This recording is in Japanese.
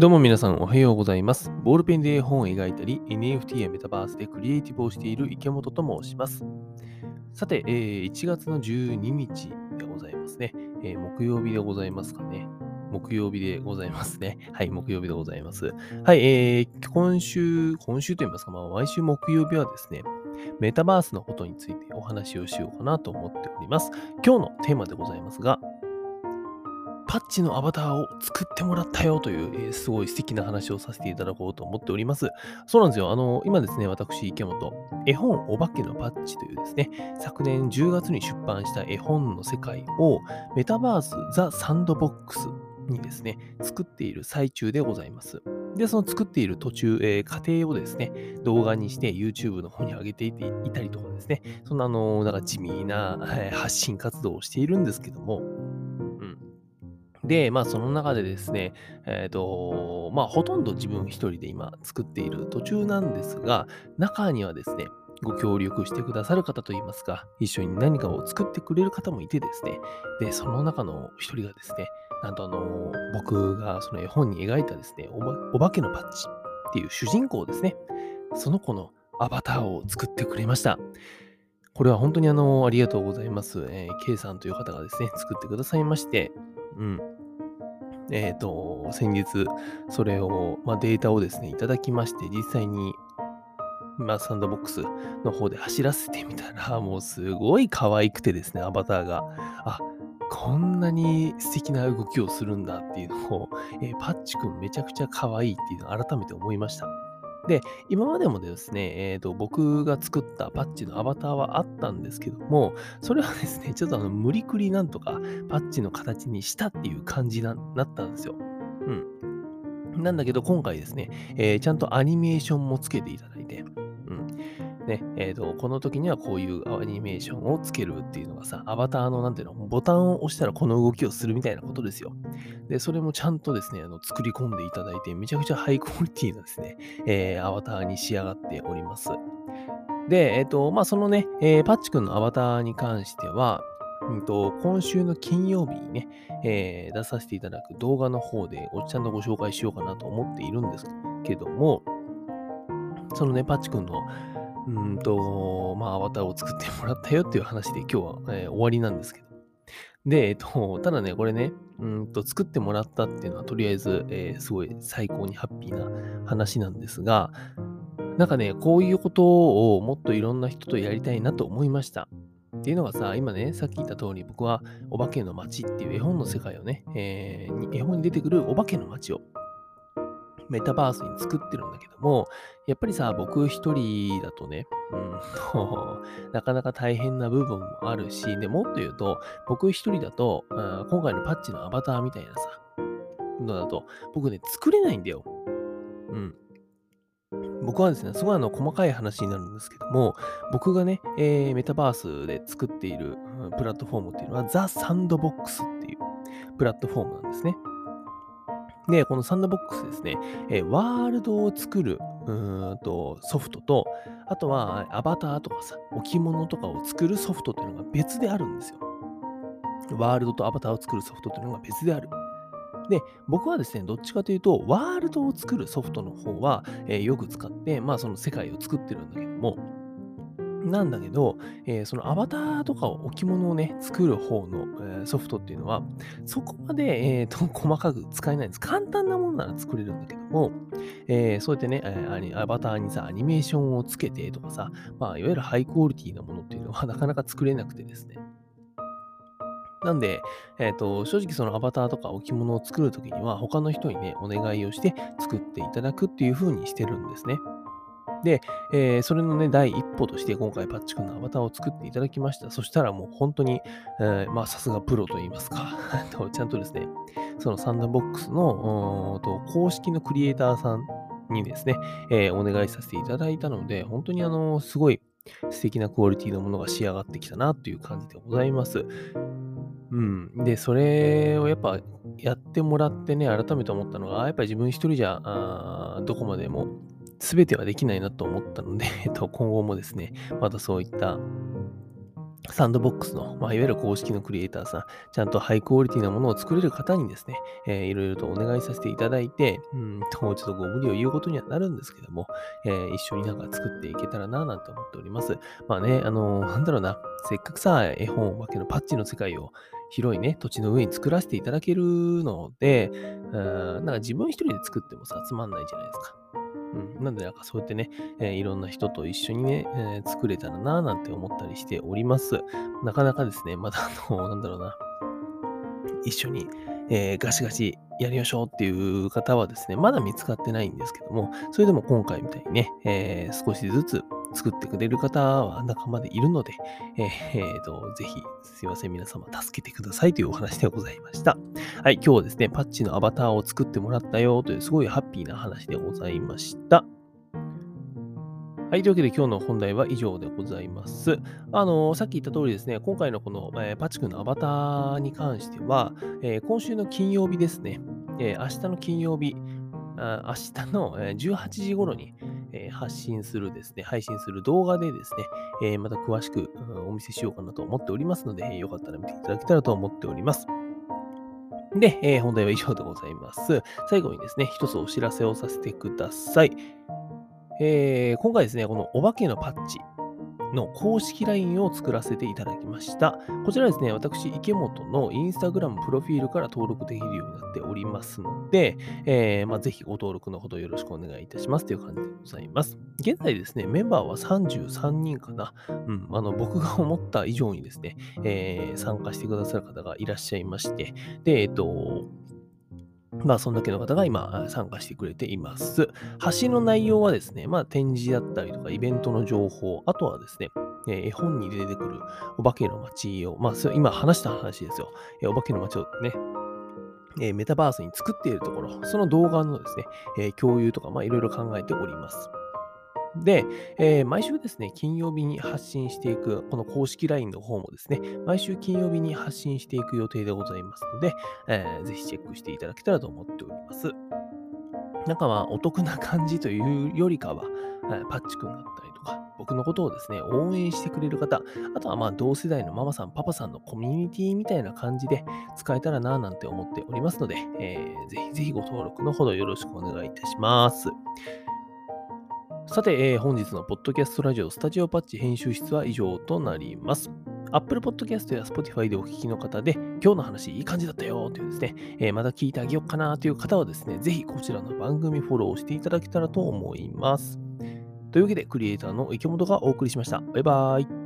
どうも皆さんおはようございます。ボールペンで絵本を描いたり、NFT やメタバースでクリエイティブをしている池本と申します。さて、えー1月の12日でございますね、えー木曜日でございますかね。木曜日でございますね。はい、木曜日でございます。はい、えー今週、今週といいますか、まあ、毎週木曜日はですね、メタバースのことについてお話をしようかなと思っております。今日のテーマでございますが、パッチのアバターを作ってもらったよという、えーすごい素敵な話をさせていただこうと思っております。そうなんですよ。あの、今ですね、私、池本、絵本お化けのパッチというですね、昨年10月に出版した絵本の世界をメタバースザ・サンドボックスにですね、作っている最中でございます。で、その作っている途中、えー過程をですね、動画にして YouTube の方に上げていていたりとかですね、そんなあの、なんか地味な、えー発信活動をしているんですけども、で、まあその中でですね、えっ、と、まあほとんど自分一人で今作っている途中なんですが、中にはですね、ご協力してくださる方といいますか、一緒に何かを作ってくれる方もいてですね、で、その中の一人がですね、なんとあの、僕がその絵本に描いたですね、おばお化けのパッチっていう主人公ですね、その子のアバターを作ってくれました。これは本当にあの、ありがとうございます。えー K さんという方がですね、作ってくださいまして、うん。えっ、と、先日、それを、まあ、データをですね、いただきまして、実際に、まあ、サンドボックスの方で走らせてみたら、もうすごい可愛くてですね、アバターが。あ、こんなに素敵な動きをするんだっていうのを、えーパッチくんめちゃくちゃ可愛いっていうのを改めて思いました。で、今までもですね、えーと、僕が作ったパッチのアバターはあったんですけども、それはですね、ちょっとあの無理くりなんとかパッチの形にしたっていう感じななったんですよ。うん。なんだけど、今回ですね、えーちゃんとアニメーションもつけていただいて、ね、えっ、と、この時にはこういうアニメーションをつけるっていうのがさ、アバターの、なんていうの、ボタンを押したらこの動きをするみたいなことですよ。で、それもちゃんとですね、あの作り込んでいただいて、めちゃくちゃハイクオリティなですね、えーアバターに仕上がっております。で、えっ、と、まあ、そのね、えーパッチ君のアバターに関しては、うんと、今週の金曜日にね、えー出させていただく動画の方でおちゃんとご紹介しようかなと思っているんですけども、そのね、パッチ君の、うんと、まあ、アバターを作ってもらったよっていう話で今日は、えー終わりなんですけど。で、えっと、ただね、これね、うんと、作ってもらったっていうのは、とりあえず、えーすごい最高にハッピーな話なんですが、なんかね、こういうことをもっといろんな人とやりたいなと思いました。っていうのがさ、今ね、さっき言った通り、僕はお化けの街っていう絵本の世界をね、えー絵本に出てくるお化けの街をメタバースに作ってるんだけども、やっぱりさ、僕一人だとね、うんと、なかなか大変な部分もあるし、でもっと言うと、僕一人だと、うん今回のパッチのアバターみたいなさ、のだと、僕ね、作れないんだよ。うん。僕はですね、すごいあの細かい話になるんですけども、僕がね、えーメタバースで作っているプラットフォームっていうのは、ザ・サンドボックスっていうプラットフォームなんですね。で、このサンドボックスですね、えーワールドを作るうんとソフトと、あとはアバターとかさ、置物とかを作るソフトっていうのが別であるんですよ。ワールドとアバターを作るソフトというのが別である。で、僕はですね、どっちかというと、ワールドを作るソフトの方は、えーよく使って、まあその世界を作ってるんだけども、なんだけど、えーそのアバターとかを置物をね、作る方の、えーソフトっていうのは、そこまで、えーと細かく使えないんです。簡単なものなら作れるんだけども、えーそうやってね、えーアバターにさ、アニメーションをつけてとかさ、まあ、いわゆるハイクオリティなものっていうのはなかなか作れなくてですね。なんで、えっ、と、正直そのアバターとか置物を作るときには、他の人にね、お願いをして作っていただくっていう風にしてるんですね。で、えーそれのね、第一歩として今回パッチ君のアバターを作っていただきました。そしたらもう本当に、えーまあさすがプロと言いますか、ちゃんとですね、そのサンダーボックスのと公式のクリエイターさんにですね、えーお願いさせていただいたので、本当にあの、すごい素敵なクオリティのものが仕上がってきたなという感じでございます。うん。で、それをやっぱやってもらってね、改めて思ったのが、やっぱり自分一人じゃ、あどこまでも全てはできないなと思ったので、えっと、今後もですね、またそういったサンドボックスの、まあ、いわゆる公式のクリエイターさん、ちゃんとハイクオリティなものを作れる方にですね、えー、いろいろとお願いさせていただいて、うんと、ちょっとご無理を言うことにはなるんですけども、えー、一緒になんか作っていけたらな、なんて思っております。まあね、あのー、なんだろうな、せっかくさ、絵本お化けのパッチの世界を広いね、土地の上に作らせていただけるので、うんなんか自分一人で作ってもさ、つまんないじゃないですか。うん、なんで、なんかそうやってね、えー、いろんな人と一緒にね、えー、作れたらなぁなんて思ったりしております。なかなかですね、まだあの、なんだろうな、一緒に、えー、ガシガシやりましょうっていう方はですね、まだ見つかってないんですけども、それでも今回みたいにね、えー、少しずつ作ってくれる方は仲間でいるので、えー、えー、と、ぜひ、すいません、皆様助けてくださいというお話でございました。はい、今日はですね、パッチのアバターを作ってもらったよというすごいハッピーな話でございました。はい。というわけで今日の本題は以上でございます。あの、さっき言った通りですね、今回のこの、えー、パチ君のアバターに関しては、えー、今週の金曜日ですね、えー、明日の金曜日、あ明日の18時頃に、えー、発信するですね、配信する動画でですね、えー、また詳しく、うん、お見せしようかなと思っておりますので、えー、よかったら見ていただけたらと思っております。で、えー、本題は以上でございます。最後にですね、一つお知らせをさせてください。えー、今回ですね、このお化けのパッチ、の公式 LINE を作らせていただきました。こちらですね、私、池本のインスタグラムプロフィールから登録できるようになっておりますので、えー、まあ、ぜひご登録のほどよろしくお願いいたしますという感じでございます。現在ですね、メンバーは33人かな。うん、あの僕が思った以上にですね、えー、参加してくださる方がいらっしゃいまして、で、えっ、と、まあ、そんだけの方が今参加してくれています。橋の内容はですね、まあ、展示だったりとか、イベントの情報、あとはですね、え絵本に出てくるお化けの街を、まあ、今話した話ですよ。えお化けの街をね、えメタバースに作っているところ、その動画のですね、え共有とか、まあ、いろいろ考えております。で、えー、毎週ですね、金曜日に発信していく、この公式 LINE の方もですね、毎週金曜日に発信していく予定でございますので、えー、ぜひチェックしていただけたらと思っております。なんかまあ、お得な感じというよりかは、パッチ君だったりとか、僕のことをですね、応援してくれる方、あとはまあ同世代のママさん、パパさんのコミュニティみたいな感じで使えたらなぁなんて思っておりますので、えー、ぜひぜひご登録のほどよろしくお願いいたします。さて、えー、本日のポッドキャストラジオスタジオパッチ編集室は以上となります。Apple Podcast や Spotify でお聞きの方で、今日の話いい感じだったよというですね、えー、また聞いてあげようかなという方はですね、ぜひこちらの番組フォローしていただけたらと思います。というわけで、クリエイターの池本がお送りしました。バイバーイ。